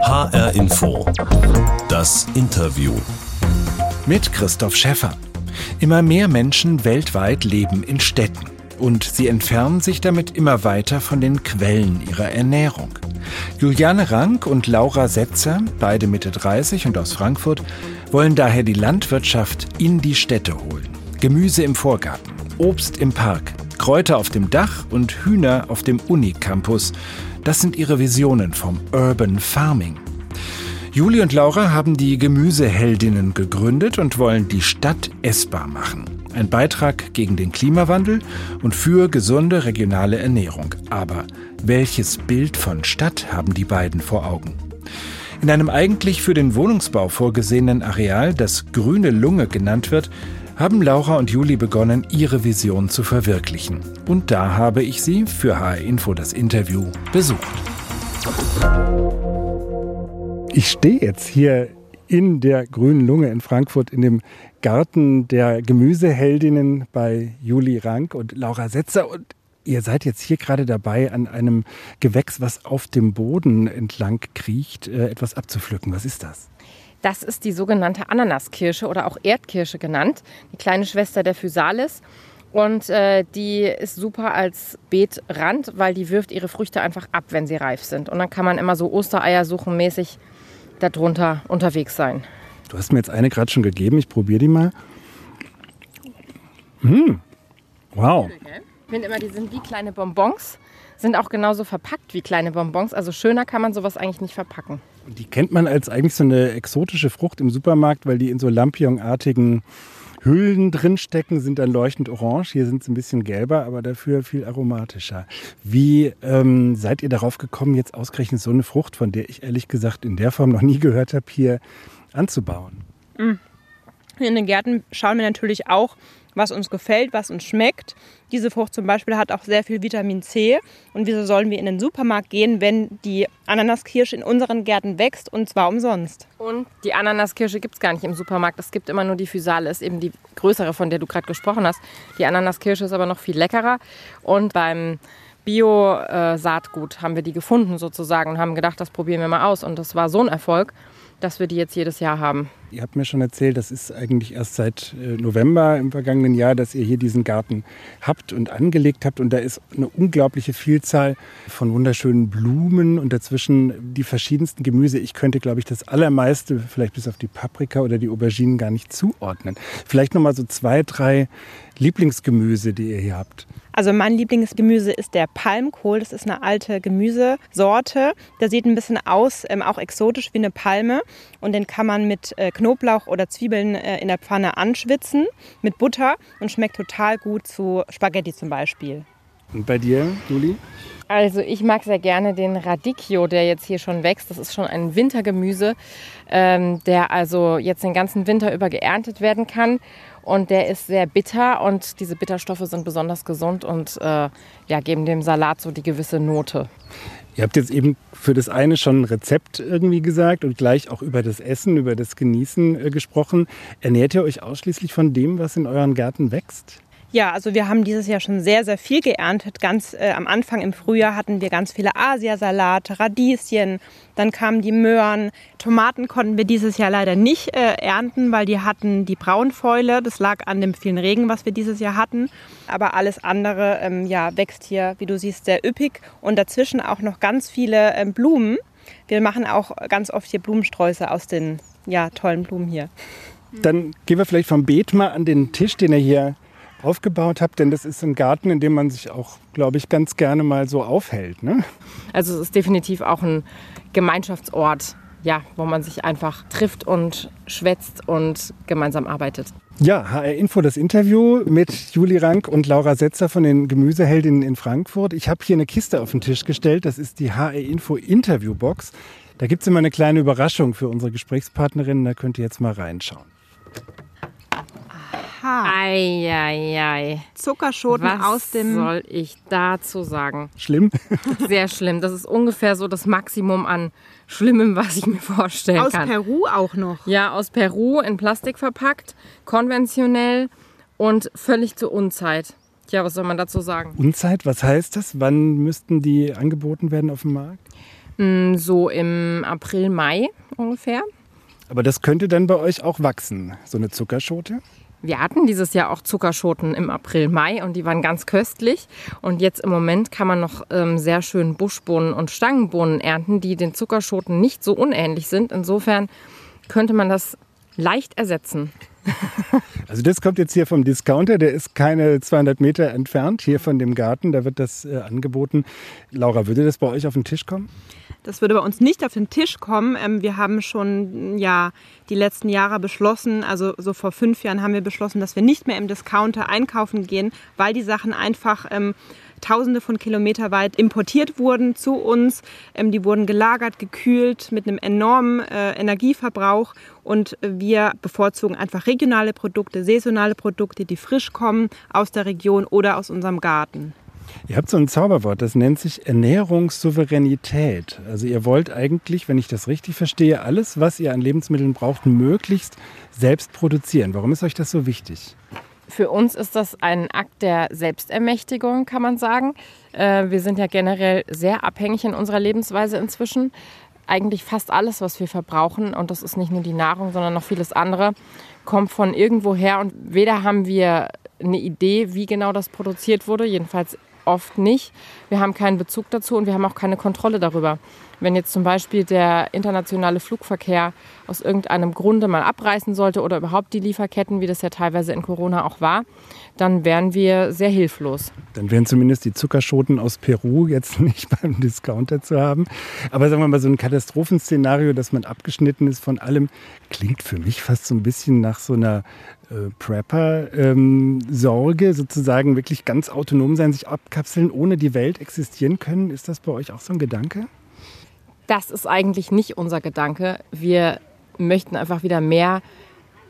HR Info. Das Interview. Mit Christoph Schäffer. Immer mehr Menschen weltweit leben in Städten. Und sie entfernen sich damit immer weiter von den Quellen ihrer Ernährung. Juliane Rank und Laura Setzer, beide Mitte 30 und aus Frankfurt, wollen daher die Landwirtschaft in die Städte holen. Gemüse im Vorgarten, Obst im Park, Kräuter auf dem Dach und Hühner auf dem Unicampus. Das sind ihre Visionen vom Urban Farming. Juli und Laura haben die Gemüseheldinnen gegründet und wollen die Stadt essbar machen. Ein Beitrag gegen den Klimawandel und für gesunde regionale Ernährung. Aber welches Bild von Stadt haben die beiden vor Augen? In einem eigentlich für den Wohnungsbau vorgesehenen Areal, das Grüne Lunge genannt wird, haben Laura und Juli begonnen, ihre Vision zu verwirklichen. Und da habe ich sie für HR Info das Interview besucht. Ich stehe jetzt hier in der Grünen Lunge in Frankfurt in dem Garten der Gemüseheldinnen bei Juli Rank und Laura Setzer. Und ihr seid jetzt hier gerade dabei, an einem Gewächs, was auf dem Boden entlang kriecht, äh, etwas abzupflücken. Was ist das? Das ist die sogenannte Ananaskirsche oder auch Erdkirsche genannt, die kleine Schwester der Physalis. Und äh, die ist super als Beetrand, weil die wirft ihre Früchte einfach ab, wenn sie reif sind. Und dann kann man immer so Ostereier suchen mäßig darunter unterwegs sein. Du hast mir jetzt eine gerade schon gegeben, ich probiere die mal. Mmh. Wow. Ich finde immer, die sind wie kleine Bonbons, sind auch genauso verpackt wie kleine Bonbons. Also schöner kann man sowas eigentlich nicht verpacken. Die kennt man als eigentlich so eine exotische Frucht im Supermarkt, weil die in so Lampion-artigen Hüllen drinstecken, sind dann leuchtend orange. Hier sind sie ein bisschen gelber, aber dafür viel aromatischer. Wie ähm, seid ihr darauf gekommen, jetzt ausgerechnet so eine Frucht, von der ich ehrlich gesagt in der Form noch nie gehört habe, hier anzubauen? Mhm. In den Gärten schauen wir natürlich auch, was uns gefällt, was uns schmeckt. Diese Frucht zum Beispiel hat auch sehr viel Vitamin C. Und wieso sollen wir in den Supermarkt gehen, wenn die Ananaskirsche in unseren Gärten wächst und zwar umsonst? Und die Ananaskirsche gibt es gar nicht im Supermarkt. Es gibt immer nur die Physale, ist eben die größere, von der du gerade gesprochen hast. Die Ananaskirsche ist aber noch viel leckerer. Und beim Bio-Saatgut haben wir die gefunden sozusagen und haben gedacht, das probieren wir mal aus. Und das war so ein Erfolg, dass wir die jetzt jedes Jahr haben. Ihr habt mir schon erzählt, das ist eigentlich erst seit äh, November im vergangenen Jahr, dass ihr hier diesen Garten habt und angelegt habt. Und da ist eine unglaubliche Vielzahl von wunderschönen Blumen und dazwischen die verschiedensten Gemüse. Ich könnte, glaube ich, das allermeiste, vielleicht bis auf die Paprika oder die Auberginen, gar nicht zuordnen. Vielleicht noch mal so zwei, drei Lieblingsgemüse, die ihr hier habt. Also mein Lieblingsgemüse ist der Palmkohl. Das ist eine alte Gemüsesorte. Der sieht ein bisschen aus, ähm, auch exotisch wie eine Palme. Und den kann man mit äh, Knoblauch oder Zwiebeln äh, in der Pfanne anschwitzen, mit Butter und schmeckt total gut zu Spaghetti zum Beispiel. Und bei dir, Juli? Also ich mag sehr gerne den Radicchio, der jetzt hier schon wächst. Das ist schon ein Wintergemüse, ähm, der also jetzt den ganzen Winter über geerntet werden kann und der ist sehr bitter und diese Bitterstoffe sind besonders gesund und äh, ja, geben dem Salat so die gewisse Note. Ihr habt jetzt eben für das eine schon ein Rezept irgendwie gesagt und gleich auch über das Essen, über das Genießen äh, gesprochen. Ernährt ihr euch ausschließlich von dem, was in euren Gärten wächst? Ja, also wir haben dieses Jahr schon sehr, sehr viel geerntet. Ganz äh, am Anfang im Frühjahr hatten wir ganz viele Asiasalate, Radieschen, dann kamen die Möhren. Tomaten konnten wir dieses Jahr leider nicht äh, ernten, weil die hatten die Braunfäule. Das lag an dem vielen Regen, was wir dieses Jahr hatten. Aber alles andere ähm, ja, wächst hier, wie du siehst, sehr üppig und dazwischen auch noch ganz viele äh, Blumen. Wir machen auch ganz oft hier Blumensträuße aus den ja, tollen Blumen hier. Dann gehen wir vielleicht vom Beet mal an den Tisch, den er hier aufgebaut habt, denn das ist ein Garten, in dem man sich auch, glaube ich, ganz gerne mal so aufhält. Ne? Also es ist definitiv auch ein Gemeinschaftsort, ja, wo man sich einfach trifft und schwätzt und gemeinsam arbeitet. Ja, HR Info, das Interview mit Juli Rank und Laura Setzer von den Gemüseheldinnen in Frankfurt. Ich habe hier eine Kiste auf den Tisch gestellt. Das ist die HR Info Interviewbox. Da gibt es immer eine kleine Überraschung für unsere Gesprächspartnerinnen. Da könnt ihr jetzt mal reinschauen. Aha. Eieiei. Zuckerschoten Was aus dem. soll ich dazu sagen? Schlimm? Sehr schlimm. Das ist ungefähr so das Maximum an Schlimmem, was ich mir vorstellen Aus kann. Peru auch noch. Ja, aus Peru in Plastik verpackt, konventionell und völlig zur Unzeit. Tja, was soll man dazu sagen? Unzeit, was heißt das? Wann müssten die angeboten werden auf dem Markt? Mm, so im April, Mai ungefähr. Aber das könnte dann bei euch auch wachsen, so eine Zuckerschote? Wir hatten dieses Jahr auch Zuckerschoten im April, Mai und die waren ganz köstlich. Und jetzt im Moment kann man noch ähm, sehr schön Buschbohnen und Stangenbohnen ernten, die den Zuckerschoten nicht so unähnlich sind. Insofern könnte man das leicht ersetzen. Also das kommt jetzt hier vom Discounter, der ist keine 200 Meter entfernt, hier von dem Garten, da wird das äh, angeboten. Laura, würde das bei euch auf den Tisch kommen? Das würde bei uns nicht auf den Tisch kommen. Ähm, wir haben schon ja, die letzten Jahre beschlossen, also so vor fünf Jahren haben wir beschlossen, dass wir nicht mehr im Discounter einkaufen gehen, weil die Sachen einfach ähm, Tausende von Kilometer weit importiert wurden zu uns. Ähm, die wurden gelagert, gekühlt mit einem enormen äh, Energieverbrauch und wir bevorzugen einfach regionale Produkte, saisonale Produkte, die frisch kommen aus der Region oder aus unserem Garten. Ihr habt so ein Zauberwort, das nennt sich Ernährungssouveränität. Also ihr wollt eigentlich, wenn ich das richtig verstehe, alles, was ihr an Lebensmitteln braucht, möglichst selbst produzieren. Warum ist euch das so wichtig? Für uns ist das ein Akt der Selbstermächtigung, kann man sagen. Äh, wir sind ja generell sehr abhängig in unserer Lebensweise inzwischen. Eigentlich fast alles, was wir verbrauchen, und das ist nicht nur die Nahrung, sondern noch vieles andere, kommt von irgendwo her. Und weder haben wir eine Idee, wie genau das produziert wurde, jedenfalls oft nicht. Wir haben keinen Bezug dazu und wir haben auch keine Kontrolle darüber. Wenn jetzt zum Beispiel der internationale Flugverkehr aus irgendeinem Grunde mal abreißen sollte oder überhaupt die Lieferketten, wie das ja teilweise in Corona auch war, dann wären wir sehr hilflos. Dann wären zumindest die Zuckerschoten aus Peru jetzt nicht beim Discounter zu haben. Aber sagen wir mal, so ein Katastrophenszenario, dass man abgeschnitten ist von allem, klingt für mich fast so ein bisschen nach so einer äh, Prepper-Sorge, ähm, sozusagen wirklich ganz autonom sein, sich abkapseln, ohne die Welt existieren können. Ist das bei euch auch so ein Gedanke? Das ist eigentlich nicht unser Gedanke. Wir möchten einfach wieder mehr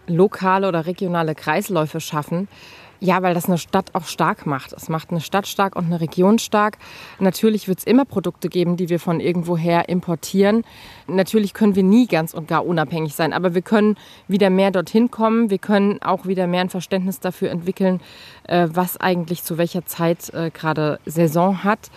lokale oder regionale Kreisläufe schaffen. Ja, weil das eine Stadt auch stark macht. Es macht eine Stadt stark und eine Region stark. Natürlich wird es immer Produkte geben, die wir von irgendwoher importieren. Natürlich können wir nie ganz und gar unabhängig sein, aber wir können wieder mehr dorthin kommen. Wir können auch wieder mehr ein Verständnis dafür entwickeln, äh, was eigentlich zu welcher Zeit äh, gerade Saison hat.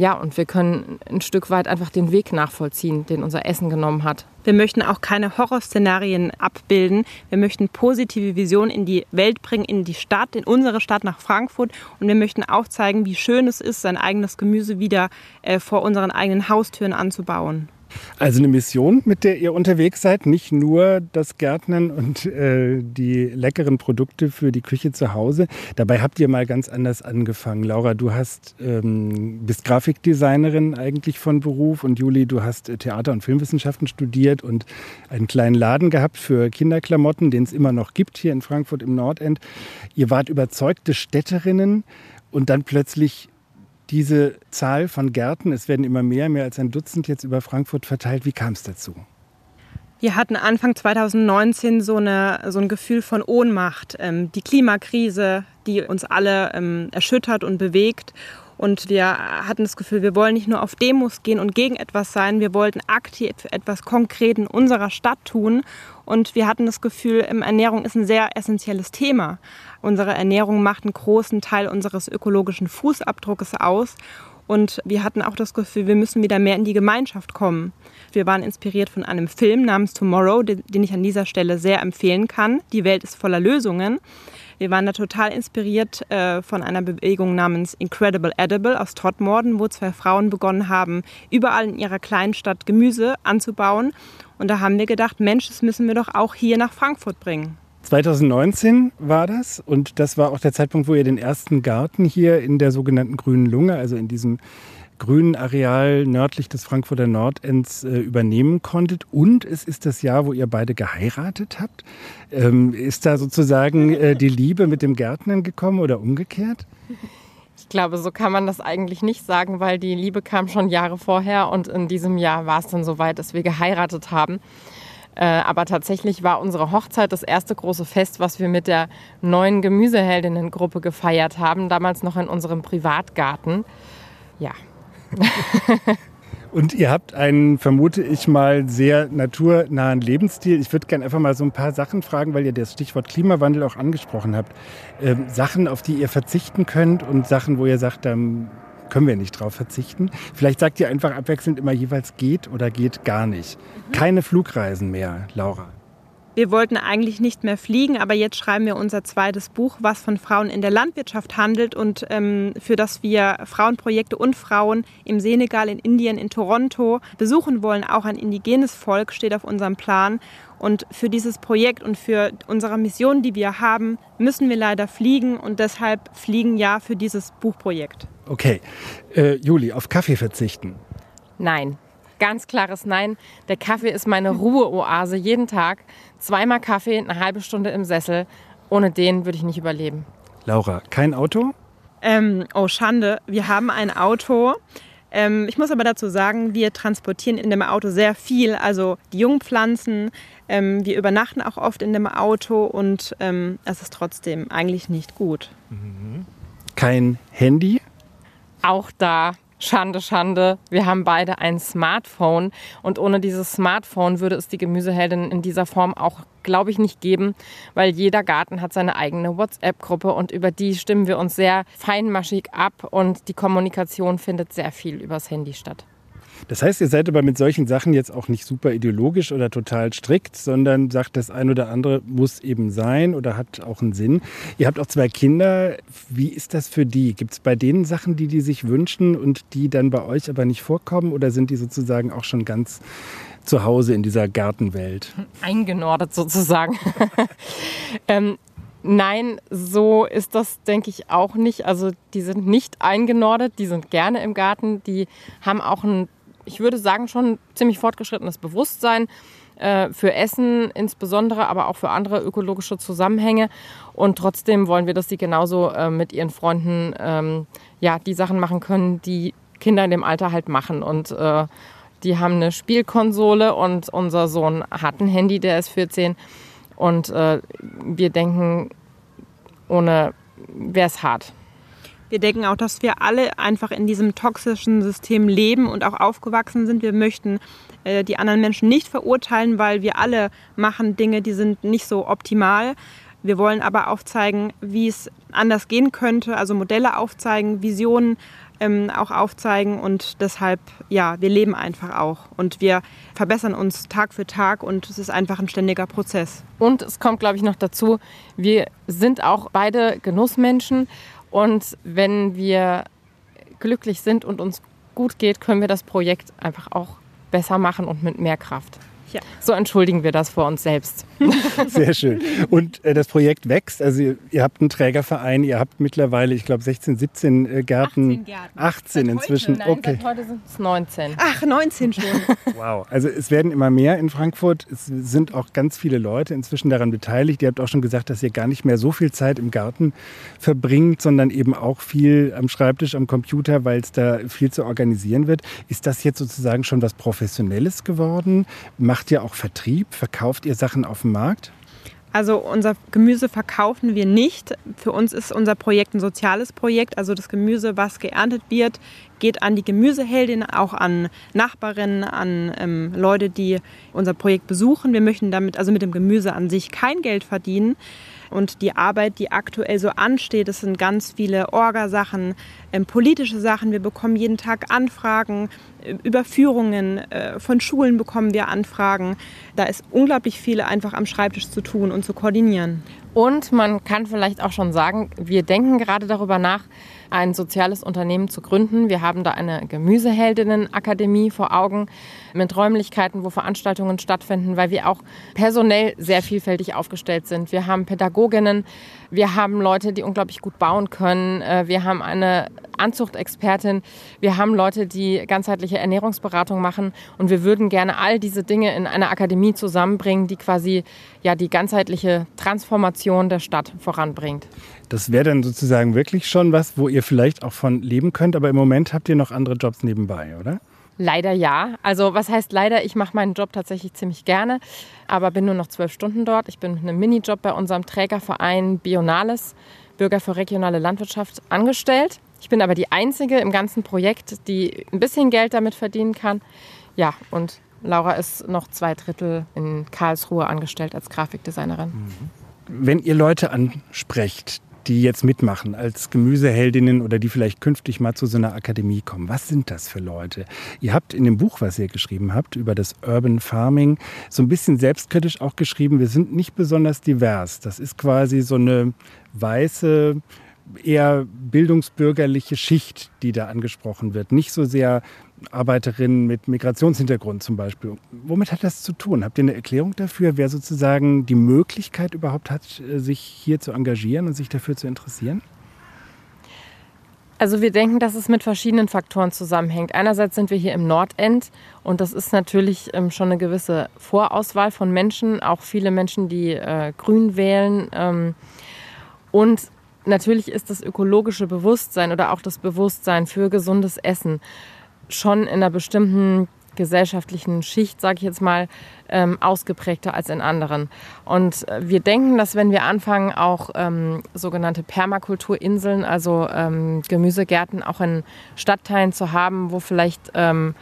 Ja, und wir können ein Stück weit einfach den Weg nachvollziehen, den unser Essen genommen hat. Wir möchten auch keine Horrorszenarien abbilden. Wir möchten positive Visionen in die Welt bringen, in die Stadt, in unsere Stadt nach Frankfurt. Und wir möchten auch zeigen, wie schön es ist, sein eigenes Gemüse wieder äh, vor unseren eigenen Haustüren anzubauen. Also eine Mission, mit der ihr unterwegs seid, nicht nur das Gärtnern und äh, die leckeren Produkte für die Küche zu Hause. Dabei habt ihr mal ganz anders angefangen. Laura, du hast ähm, bist Grafikdesignerin eigentlich von Beruf und Juli, du hast äh, Theater- und Filmwissenschaften studiert und einen kleinen Laden gehabt für Kinderklamotten, den es immer noch gibt hier in Frankfurt im Nordend. Ihr wart überzeugte Städterinnen und dann plötzlich diese Zahl von Gärten, es werden immer mehr, mehr als ein Dutzend jetzt über Frankfurt verteilt. Wie kam es dazu? Wir hatten Anfang 2019 so, eine, so ein Gefühl von Ohnmacht. Ähm, die Klimakrise, die uns alle ähm, erschüttert und bewegt. Und wir hatten das Gefühl, wir wollen nicht nur auf Demos gehen und gegen etwas sein, wir wollten aktiv etwas konkret in unserer Stadt tun. Und wir hatten das Gefühl, Ernährung ist ein sehr essentielles Thema. Unsere Ernährung macht einen großen Teil unseres ökologischen Fußabdrucks aus. Und wir hatten auch das Gefühl, wir müssen wieder mehr in die Gemeinschaft kommen. Wir waren inspiriert von einem Film namens Tomorrow, den ich an dieser Stelle sehr empfehlen kann. Die Welt ist voller Lösungen. Wir waren da total inspiriert äh, von einer Bewegung namens Incredible Edible aus Todmorden, wo zwei Frauen begonnen haben, überall in ihrer kleinen Stadt Gemüse anzubauen. Und da haben wir gedacht, Mensch, das müssen wir doch auch hier nach Frankfurt bringen. 2019 war das und das war auch der Zeitpunkt, wo ihr den ersten Garten hier in der sogenannten Grünen Lunge, also in diesem grünen Areal nördlich des Frankfurter Nordends äh, übernehmen konntet. Und es ist das Jahr, wo ihr beide geheiratet habt. Ähm, ist da sozusagen äh, die Liebe mit dem Gärtnern gekommen oder umgekehrt? Ich glaube, so kann man das eigentlich nicht sagen, weil die Liebe kam schon Jahre vorher und in diesem Jahr war es dann soweit, dass wir geheiratet haben. Äh, aber tatsächlich war unsere Hochzeit das erste große Fest, was wir mit der neuen Gemüseheldinnengruppe gefeiert haben, damals noch in unserem Privatgarten. Ja. Und ihr habt einen, vermute ich mal, sehr naturnahen Lebensstil. Ich würde gerne einfach mal so ein paar Sachen fragen, weil ihr das Stichwort Klimawandel auch angesprochen habt. Ähm, Sachen, auf die ihr verzichten könnt und Sachen, wo ihr sagt, da können wir nicht drauf verzichten. Vielleicht sagt ihr einfach abwechselnd immer jeweils geht oder geht gar nicht. Keine Flugreisen mehr, Laura. Wir wollten eigentlich nicht mehr fliegen, aber jetzt schreiben wir unser zweites Buch, was von Frauen in der Landwirtschaft handelt und ähm, für das wir Frauenprojekte und Frauen im Senegal, in Indien, in Toronto besuchen wollen. Auch ein indigenes Volk steht auf unserem Plan. Und für dieses Projekt und für unsere Mission, die wir haben, müssen wir leider fliegen und deshalb fliegen ja für dieses Buchprojekt. Okay. Äh, Juli, auf Kaffee verzichten? Nein. Ganz klares Nein. Der Kaffee ist meine Ruheoase jeden Tag. Zweimal Kaffee, eine halbe Stunde im Sessel. Ohne den würde ich nicht überleben. Laura, kein Auto? Ähm, oh, Schande. Wir haben ein Auto. Ähm, ich muss aber dazu sagen, wir transportieren in dem Auto sehr viel. Also die Jungpflanzen. Ähm, wir übernachten auch oft in dem Auto und ähm, es ist trotzdem eigentlich nicht gut. Kein Handy? Auch da Schande, Schande. Wir haben beide ein Smartphone und ohne dieses Smartphone würde es die Gemüseheldin in dieser Form auch, glaube ich, nicht geben, weil jeder Garten hat seine eigene WhatsApp-Gruppe und über die stimmen wir uns sehr feinmaschig ab und die Kommunikation findet sehr viel übers Handy statt. Das heißt, ihr seid aber mit solchen Sachen jetzt auch nicht super ideologisch oder total strikt, sondern sagt, das ein oder andere muss eben sein oder hat auch einen Sinn. Ihr habt auch zwei Kinder. Wie ist das für die? Gibt es bei denen Sachen, die die sich wünschen und die dann bei euch aber nicht vorkommen? Oder sind die sozusagen auch schon ganz zu Hause in dieser Gartenwelt? Eingenordet sozusagen. ähm, Nein, so ist das, denke ich, auch nicht. Also die sind nicht eingenordet, die sind gerne im Garten, die haben auch ein ich würde sagen, schon ziemlich fortgeschrittenes Bewusstsein äh, für Essen insbesondere, aber auch für andere ökologische Zusammenhänge. Und trotzdem wollen wir, dass sie genauso äh, mit ihren Freunden ähm, ja, die Sachen machen können, die Kinder in dem Alter halt machen. Und äh, die haben eine Spielkonsole und unser Sohn hat ein Handy, der ist 14. Und äh, wir denken, ohne wäre es hart. Wir denken auch, dass wir alle einfach in diesem toxischen System leben und auch aufgewachsen sind. Wir möchten äh, die anderen Menschen nicht verurteilen, weil wir alle machen Dinge, die sind nicht so optimal. Wir wollen aber aufzeigen, wie es anders gehen könnte, also Modelle aufzeigen, Visionen ähm, auch aufzeigen und deshalb, ja, wir leben einfach auch und wir verbessern uns Tag für Tag und es ist einfach ein ständiger Prozess. Und es kommt, glaube ich, noch dazu, wir sind auch beide Genussmenschen und wenn wir glücklich sind und uns gut geht, können wir das Projekt einfach auch besser machen und mit mehr Kraft. Ja. So entschuldigen wir das vor uns selbst. Sehr schön. Und äh, das Projekt wächst. Also ihr, ihr, habt einen Trägerverein, ihr habt mittlerweile, ich glaube, 16, 17 äh, Gärten. 18 Gärten. 18 seit inzwischen. Heute, nein, okay. Seit heute sind es 19. Ach, 19 schon. wow. Also es werden immer mehr in Frankfurt. Es sind auch ganz viele Leute inzwischen daran beteiligt. Ihr habt auch schon gesagt, dass ihr gar nicht mehr so viel Zeit im Garten verbringt, sondern eben auch viel am Schreibtisch, am Computer, weil es da viel zu organisieren wird. Ist das jetzt sozusagen schon was Professionelles geworden? Macht Macht ihr auch Vertrieb? Verkauft ihr Sachen auf dem Markt? Also unser Gemüse verkaufen wir nicht. Für uns ist unser Projekt ein soziales Projekt. Also das Gemüse, was geerntet wird, geht an die Gemüseheldin, auch an Nachbarinnen, an ähm, Leute, die unser Projekt besuchen. Wir möchten damit also mit dem Gemüse an sich kein Geld verdienen. Und die Arbeit, die aktuell so ansteht, das sind ganz viele Orgasachen, ähm, politische Sachen. Wir bekommen jeden Tag Anfragen, äh, Überführungen äh, von Schulen bekommen wir Anfragen. Da ist unglaublich viel einfach am Schreibtisch zu tun und zu koordinieren. Und man kann vielleicht auch schon sagen, wir denken gerade darüber nach, ein soziales Unternehmen zu gründen. Wir haben da eine Gemüseheldinnenakademie vor Augen mit Räumlichkeiten, wo Veranstaltungen stattfinden, weil wir auch personell sehr vielfältig aufgestellt sind. Wir haben Pädagoginnen, wir haben Leute, die unglaublich gut bauen können, äh, wir haben eine Anzuchtexpertin, wir haben Leute, die ganzheitliche Ernährungsberatung machen und wir würden gerne all diese Dinge in einer Akademie zusammenbringen, die quasi ja die ganzheitliche Transformation der Stadt voranbringt. Das wäre dann sozusagen wirklich schon was, wo ihr vielleicht auch von leben könnt, aber im Moment habt ihr noch andere Jobs nebenbei, oder? Leider ja. Also was heißt leider? Ich mache meinen Job tatsächlich ziemlich gerne, aber bin nur noch zwölf Stunden dort. Ich bin mit einem Minijob bei unserem Trägerverein Bionales, Bürger für regionale Landwirtschaft, angestellt. Ich bin aber die Einzige im ganzen Projekt, die ein bisschen Geld damit verdienen kann. Ja, und Laura ist noch zwei Drittel in Karlsruhe angestellt als Grafikdesignerin. Mhm. Wenn ihr Leute ansprecht, die jetzt mitmachen als Gemüseheldinnen oder die vielleicht künftig mal zu so einer Akademie kommen? Was sind das für Leute? Ihr habt in dem Buch, was ihr geschrieben habt, über das Urban Farming, so ein bisschen selbstkritisch auch geschrieben, wir sind nicht besonders divers. Das ist quasi so eine weiße, eher bildungsbürgerliche Schicht, die da angesprochen wird. Nicht so sehr Arbeiterinnen mit Migrationshintergrund zum Beispiel. Womit hat das zu tun? Habt ihr eine Erklärung dafür, wer sozusagen die Möglichkeit überhaupt hat, äh, sich hier zu engagieren und sich dafür zu interessieren? Also wir denken, dass es mit verschiedenen Faktoren zusammenhängt. Einerseits sind wir hier im Nordend und das ist natürlich ähm, schon eine gewisse Vorauswahl von Menschen, auch viele Menschen, die äh, grün wählen. Ähm, und natürlich ist das ökologische Bewusstsein oder auch das Bewusstsein für gesundes Essen schon in einer bestimmten gesellschaftlichen Schicht, sage ich jetzt mal, ähm, ausgeprägter als in anderen. Und äh, wir denken, dass wenn wir anfangen, auch ähm, sogenannte Permakulturinseln, also ähm, Gemüsegärten auch in Stadtteilen zu haben, wo vielleicht ähm,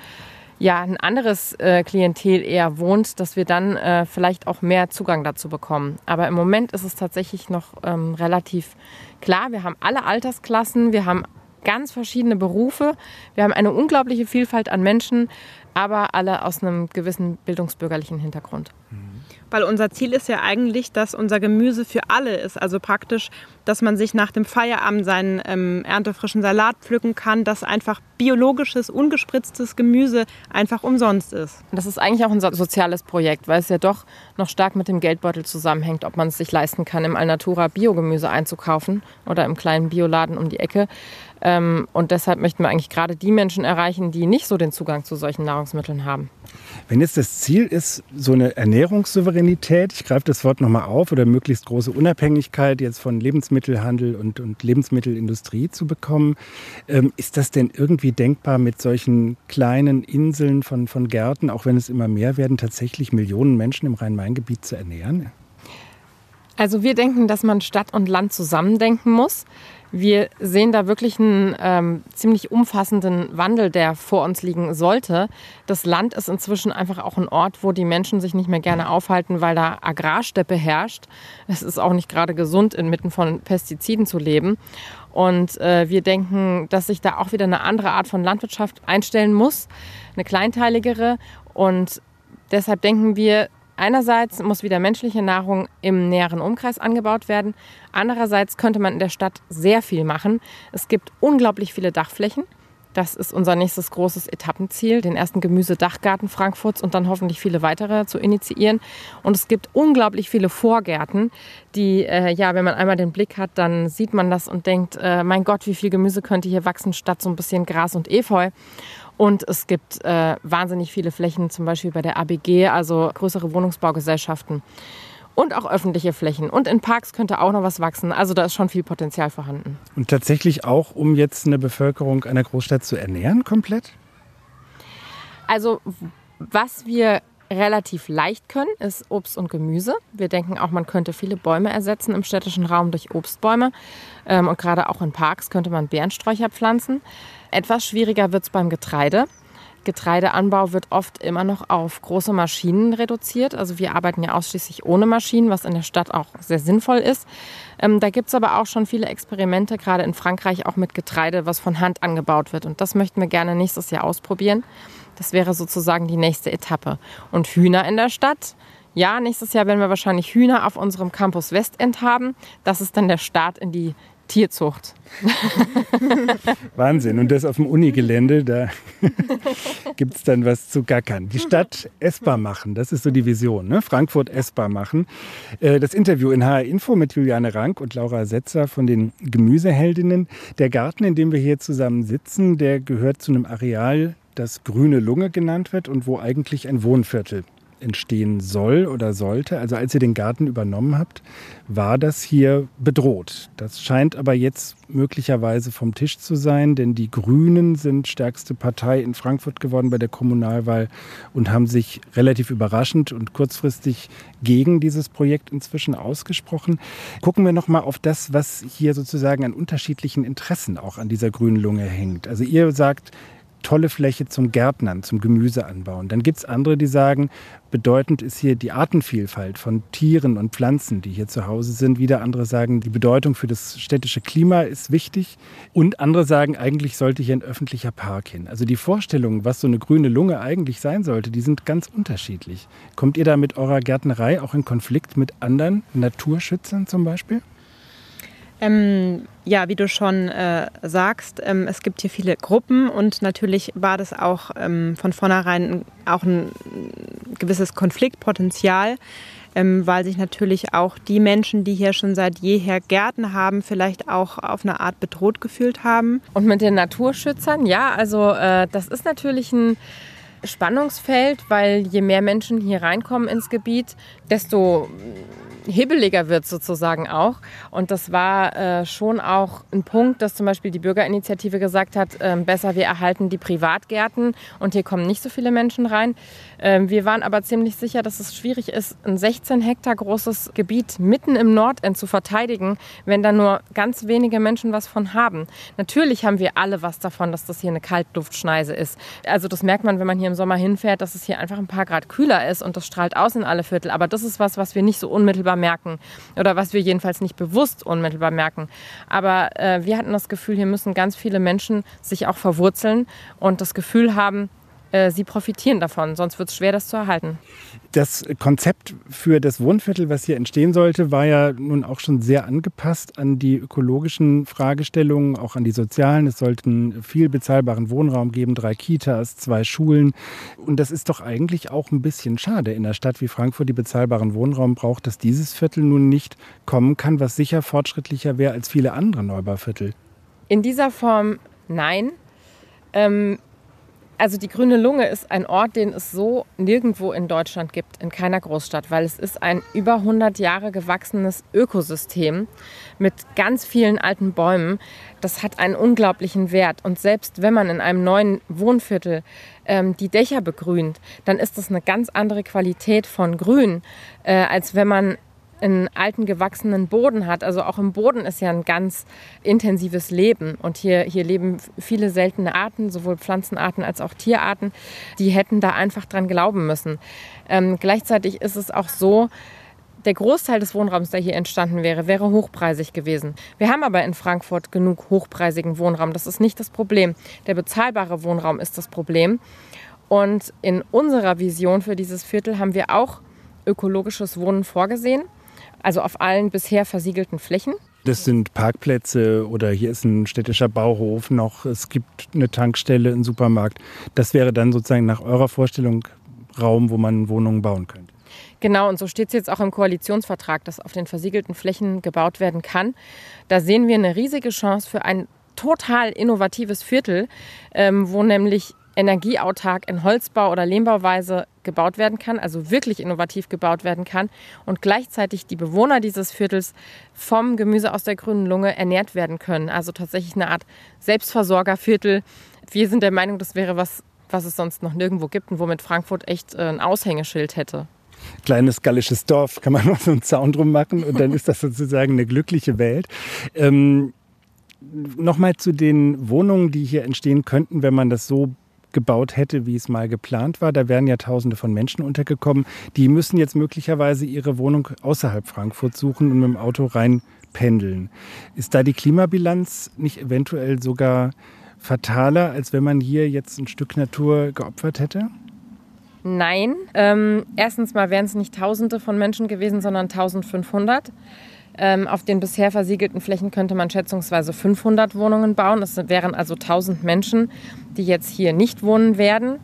ja, ein anderes äh, Klientel eher wohnt, dass wir dann äh, vielleicht auch mehr Zugang dazu bekommen. Aber im Moment ist es tatsächlich noch ähm, relativ klar. Wir haben alle Altersklassen, wir haben ganz verschiedene Berufe. Wir haben eine unglaubliche Vielfalt an Menschen, aber alle aus einem gewissen bildungsbürgerlichen Hintergrund. Weil unser Ziel ist ja eigentlich, dass unser Gemüse für alle ist. Also praktisch, dass man sich nach dem Feierabend seinen ähm, erntefrischen Salat pflücken kann, dass einfach biologisches, ungespritztes Gemüse einfach umsonst ist. Das ist eigentlich auch ein soziales Projekt, weil es ja doch noch stark mit dem Geldbeutel zusammenhängt, ob man es sich leisten kann, im Alnatura Biogemüse einzukaufen oder im kleinen Bioladen um die Ecke. Ähm, und deshalb möchten wir eigentlich gerade die Menschen erreichen, die nicht so den Zugang zu solchen Nahrungsmitteln haben. Wenn jetzt das Ziel ist, so eine Ernährungssouveränität, ich greife das Wort nochmal auf, oder möglichst große Unabhängigkeit jetzt von Lebensmittelhandel und, und Lebensmittelindustrie zu bekommen, ähm, ist das denn irgendwie denkbar mit solchen kleinen Inseln von, von Gärten, auch wenn es immer mehr werden, tatsächlich Millionen Menschen im Rhein-Main-Gebiet zu ernähren? Also wir denken, dass man Stadt und Land zusammendenken muss. Wir sehen da wirklich einen ähm, ziemlich umfassenden Wandel, der vor uns liegen sollte. Das Land ist inzwischen einfach auch ein Ort, wo die Menschen sich nicht mehr gerne aufhalten, weil da Agrarsteppe herrscht. Es ist auch nicht gerade gesund, inmitten von Pestiziden zu leben. Und äh, wir denken, dass sich da auch wieder eine andere Art von Landwirtschaft einstellen muss, eine kleinteiligere. Und deshalb denken wir, Einerseits muss wieder menschliche Nahrung im näheren Umkreis angebaut werden. Andererseits könnte man in der Stadt sehr viel machen. Es gibt unglaublich viele Dachflächen. Das ist unser nächstes großes Etappenziel, den ersten Gemüsedachgarten Frankfurts und dann hoffentlich viele weitere zu initiieren. Und es gibt unglaublich viele Vorgärten, die, äh, ja, wenn man einmal den Blick hat, dann sieht man das und denkt, äh, mein Gott, wie viel Gemüse könnte hier wachsen, statt so ein bisschen Gras und Efeu. Und es gibt äh, wahnsinnig viele Flächen, zum Beispiel bei der ABG, also größere Wohnungsbaugesellschaften. Und auch öffentliche Flächen. Und in Parks könnte auch noch was wachsen. Also da ist schon viel Potenzial vorhanden. Und tatsächlich auch, um jetzt eine Bevölkerung einer Großstadt zu ernähren, komplett? Also was wir relativ leicht können, ist Obst und Gemüse. Wir denken auch, man könnte viele Bäume ersetzen im städtischen Raum durch Obstbäume. Ähm, und gerade auch in Parks könnte man Beerensträucher pflanzen. Etwas schwieriger wird es beim Getreide. Getreideanbau wird oft immer noch auf große Maschinen reduziert. Also wir arbeiten ja ausschließlich ohne Maschinen, was in der Stadt auch sehr sinnvoll ist. Ähm, da gibt es aber auch schon viele Experimente, gerade in Frankreich auch mit Getreide, was von Hand angebaut wird. Und das möchten wir gerne nächstes Jahr ausprobieren. Das wäre sozusagen die nächste Etappe. Und Hühner in der Stadt. Ja, nächstes Jahr werden wir wahrscheinlich Hühner auf unserem Campus Westend haben. Das ist dann der Start in die Tierzucht. Wahnsinn. Und das auf dem Unigelände, da gibt es dann was zu gackern. Die Stadt essbar machen, das ist so die Vision. Ne? Frankfurt essbar machen. Äh, das Interview in HR Info mit Juliane Rank und Laura Setzer von den Gemüseheldinnen. Der Garten, in dem wir hier zusammen sitzen, der gehört zu einem Areal, das Grüne Lunge genannt wird und wo eigentlich ein Wohnviertel entstehen soll oder sollte. Also als ihr den Garten übernommen habt, war das hier bedroht. Das scheint aber jetzt möglicherweise vom Tisch zu sein, denn die Grünen sind stärkste Partei in Frankfurt geworden bei der Kommunalwahl und haben sich relativ überraschend und kurzfristig gegen dieses Projekt inzwischen ausgesprochen. Gucken wir noch mal auf das, was hier sozusagen an unterschiedlichen Interessen auch an dieser grünen Lunge hängt. Also ihr sagt, tolle Fläche zum Gärtnern, zum Gemüseanbauen. Dann gibt es andere, die sagen, bedeutend ist hier die Artenvielfalt von Tieren und Pflanzen, die hier zu Hause sind. Wieder andere sagen, die Bedeutung für das städtische Klima ist wichtig. Und andere sagen, eigentlich sollte hier ein öffentlicher Park hin. Also die Vorstellungen, was so eine grüne Lunge eigentlich sein sollte, die sind ganz unterschiedlich. Kommt ihr da mit eurer Gärtnerei auch in Konflikt mit anderen Naturschützern zum Beispiel? Ähm, ja, wie du schon äh, sagst, ähm, es gibt hier viele Gruppen und natürlich war das auch ähm, von vornherein auch ein gewisses Konfliktpotenzial, ähm, weil sich natürlich auch die Menschen, die hier schon seit jeher Gärten haben, vielleicht auch auf eine Art bedroht gefühlt haben. Und mit den Naturschützern, ja, also äh, das ist natürlich ein Spannungsfeld, weil je mehr Menschen hier reinkommen ins Gebiet, desto hibbeliger wird sozusagen auch. Und das war äh, schon auch ein Punkt, dass zum Beispiel die Bürgerinitiative gesagt hat, äh, besser wir erhalten die Privatgärten und hier kommen nicht so viele Menschen rein. Äh, wir waren aber ziemlich sicher, dass es schwierig ist, ein 16 Hektar großes Gebiet mitten im Nordend zu verteidigen, wenn da nur ganz wenige Menschen was von haben. Natürlich haben wir alle was davon, dass das hier eine Kaltluftschneise ist. Also das merkt man, wenn man hier im Sommer hinfährt, dass es hier einfach ein paar Grad kühler ist und das strahlt aus in alle Viertel. Aber das ist was, was wir nicht so unmittelbar merken oder was wir jedenfalls nicht bewusst unmittelbar merken. Aber äh, wir hatten das Gefühl, hier müssen ganz viele Menschen sich auch verwurzeln und das Gefühl haben, sie profitieren davon, sonst wird es schwer, das zu erhalten. Das Konzept für das Wohnviertel, was hier entstehen sollte, war ja nun auch schon sehr angepasst an die ökologischen Fragestellungen, auch an die sozialen. Es sollten viel bezahlbaren Wohnraum geben, drei Kitas, zwei Schulen. Und das ist doch eigentlich auch ein bisschen schade in einer Stadt wie Frankfurt, die bezahlbaren Wohnraum braucht, dass dieses Viertel nun nicht kommen kann, was sicher fortschrittlicher wäre als viele andere Neubauviertel. In dieser Form nein. Ähm, also die Grüne Lunge ist ein Ort, den es so nirgendwo in Deutschland gibt, in keiner Großstadt, weil es ist ein über 100 Jahre gewachsenes Ökosystem mit ganz vielen alten Bäumen. Das hat einen unglaublichen Wert. Und selbst wenn man in einem neuen Wohnviertel ähm, die Dächer begrünt, dann ist das eine ganz andere Qualität von Grün, äh, als wenn man einen alten gewachsenen Boden hat. Also auch im Boden ist ja ein ganz intensives Leben. Und hier, hier leben viele seltene Arten, sowohl Pflanzenarten als auch Tierarten. Die hätten da einfach dran glauben müssen. Ähm, gleichzeitig ist es auch so, der Großteil des Wohnraums, der hier entstanden wäre, wäre hochpreisig gewesen. Wir haben aber in Frankfurt genug hochpreisigen Wohnraum. Das ist nicht das Problem. Der bezahlbare Wohnraum ist das Problem. Und in unserer Vision für dieses Viertel haben wir auch ökologisches Wohnen vorgesehen also auf allen bisher versiegelten Flächen. Das sind Parkplätze oder hier ist ein städtischer Bauhof noch, es gibt eine Tankstelle, einen Supermarkt. Das wäre dann sozusagen nach eurer Vorstellung Raum, wo man Wohnungen bauen könnte. Genau, und so steht es jetzt auch im Koalitionsvertrag, dass auf den versiegelten Flächen gebaut werden kann. Da sehen wir eine riesige Chance für ein total innovatives Viertel, ähm, wo nämlich energieautark in Holzbau- oder Lehmbauweise gebaut werden kann, also wirklich innovativ gebaut werden kann und gleichzeitig die Bewohner dieses Viertels vom Gemüse aus der grünen Lunge ernährt werden können. Also tatsächlich eine Art Selbstversorgerviertel. Wir sind der Meinung, das wäre was, was es sonst noch nirgendwo gibt und womit Frankfurt echt äh, ein Aushängeschild hätte kleines gallisches Dorf, kann man noch so einen Zaun drum machen und dann ist das sozusagen eine glückliche Welt. Ähm, Nochmal zu den Wohnungen, die hier entstehen könnten, wenn man das so gebaut hätte, wie es mal geplant war. Da wären ja Tausende von Menschen untergekommen. Die müssen jetzt möglicherweise ihre Wohnung außerhalb Frankfurt suchen und mit dem Auto rein pendeln. Ist da die Klimabilanz nicht eventuell sogar fataler, als wenn man hier jetzt ein Stück Natur geopfert hätte? Nein. Ähm, erstens mal wären es nicht Tausende von Menschen gewesen, sondern 1500. Ähm, auf den bisher versiegelten Flächen könnte man schätzungsweise 500 Wohnungen bauen. Das wären also 1000 Menschen, die jetzt hier nicht wohnen werden.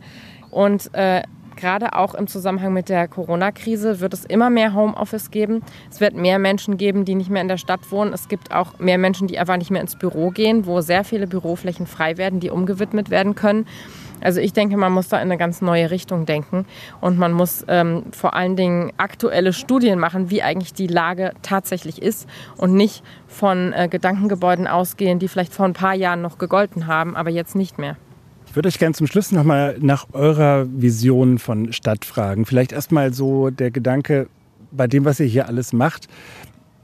Und äh, gerade auch im Zusammenhang mit der Corona-Krise wird es immer mehr Homeoffice geben. Es wird mehr Menschen geben, die nicht mehr in der Stadt wohnen. Es gibt auch mehr Menschen, die einfach nicht mehr ins Büro gehen, wo sehr viele Büroflächen frei werden, die umgewidmet werden können. Also ich denke, man muss da in eine ganz neue Richtung denken und man muss ähm, vor allen Dingen aktuelle Studien machen, wie eigentlich die Lage tatsächlich ist und nicht von äh, Gedankengebäuden ausgehen, die vielleicht vor ein paar Jahren noch gegolten haben, aber jetzt nicht mehr. Ich würde euch gerne zum Schluss nochmal nach eurer Vision von Stadt fragen. Vielleicht erstmal so der Gedanke, bei dem, was ihr hier alles macht,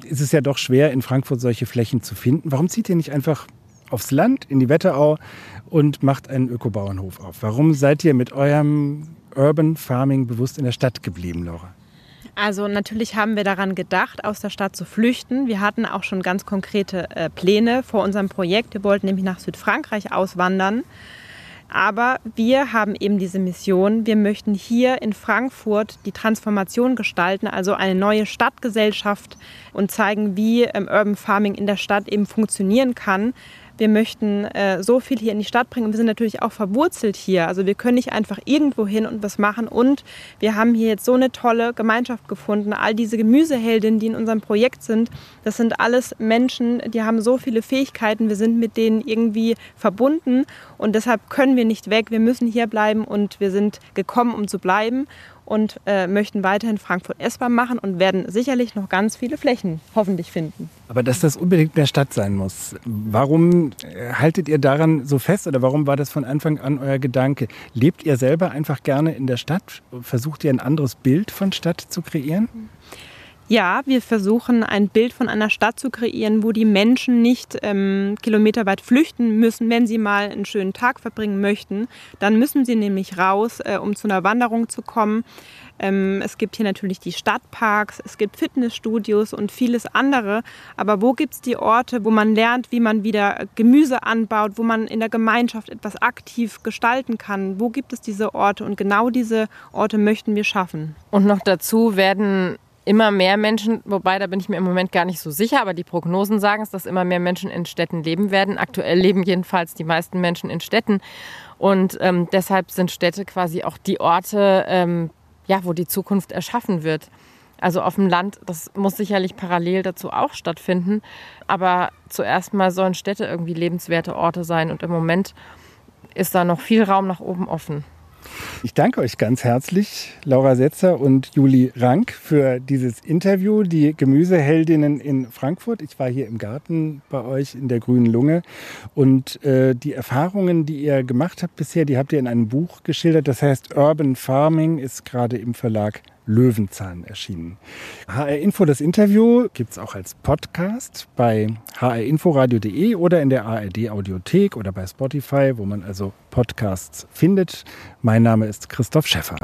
ist es ja doch schwer, in Frankfurt solche Flächen zu finden. Warum zieht ihr nicht einfach aufs Land, in die Wetterau und macht einen Ökobauernhof auf. Warum seid ihr mit eurem Urban Farming bewusst in der Stadt geblieben, Laura? Also natürlich haben wir daran gedacht, aus der Stadt zu flüchten. Wir hatten auch schon ganz konkrete äh, Pläne vor unserem Projekt. Wir wollten nämlich nach Südfrankreich auswandern. Aber wir haben eben diese Mission, wir möchten hier in Frankfurt die Transformation gestalten, also eine neue Stadtgesellschaft und zeigen, wie ähm, Urban Farming in der Stadt eben funktionieren kann. Wir möchten äh, so viel hier in die Stadt bringen. Wir sind natürlich auch verwurzelt hier. Also wir können nicht einfach irgendwo hin und was machen. Und wir haben hier jetzt so eine tolle Gemeinschaft gefunden. All diese Gemüseheldinnen, die in unserem Projekt sind, das sind alles Menschen, die haben so viele Fähigkeiten. Wir sind mit denen irgendwie verbunden und deshalb können wir nicht weg. Wir müssen hier bleiben und wir sind gekommen, um zu bleiben und äh, möchten weiterhin Frankfurt essbar machen und werden sicherlich noch ganz viele Flächen hoffentlich finden. Aber dass das unbedingt mehr Stadt sein muss, warum äh, haltet ihr daran so fest oder warum war das von Anfang an euer Gedanke? Lebt ihr selber einfach gerne in der Stadt? Versucht ihr ein anderes Bild von Stadt zu kreieren? Ja, wir versuchen ein Bild von einer Stadt zu kreieren, wo die Menschen nicht ähm, kilometerweit flüchten müssen, wenn sie mal einen schönen Tag verbringen möchten. Dann müssen sie nämlich raus, äh, um zu einer Wanderung zu kommen. Ähm, es gibt hier natürlich die Stadtparks, es gibt Fitnessstudios und vieles andere. Aber wo gibt es die Orte, wo man lernt, wie man wieder Gemüse anbaut, wo man in der Gemeinschaft etwas aktiv gestalten kann? Wo gibt es diese Orte? Und genau diese Orte möchten wir schaffen. Und noch dazu werden immer mehr Menschen, wobei da bin ich mir im Moment gar nicht so sicher, aber die Prognosen sagen es, dass immer mehr Menschen in Städten leben werden. Aktuell leben jedenfalls die meisten Menschen in Städten und ähm, deshalb sind Städte quasi auch die Orte, ähm, ja, wo die Zukunft erschaffen wird. Also auf dem Land, das muss sicherlich parallel dazu auch stattfinden, aber zuerst mal sollen Städte irgendwie lebenswerte Orte sein und im Moment ist da noch viel Raum nach oben offen. Ich danke euch ganz herzlich, Laura Setzer und Juli Rank, für dieses Interview. Die Gemüseheldinnen in Frankfurt. Ich war hier im Garten bei euch in der Grünen Lunge. Und äh, die Erfahrungen, die ihr gemacht habt bisher, die habt ihr in einem Buch geschildert. Das heißt Urban Farming ist gerade im Verlag Löwenzahn erschienen. HR Info, das Interview gibt es auch als Podcast bei hrinforadio.de oder in der ARD Audiothek oder bei Spotify, wo man also Podcasts findet. Mein Name ist Christoph Schäffer.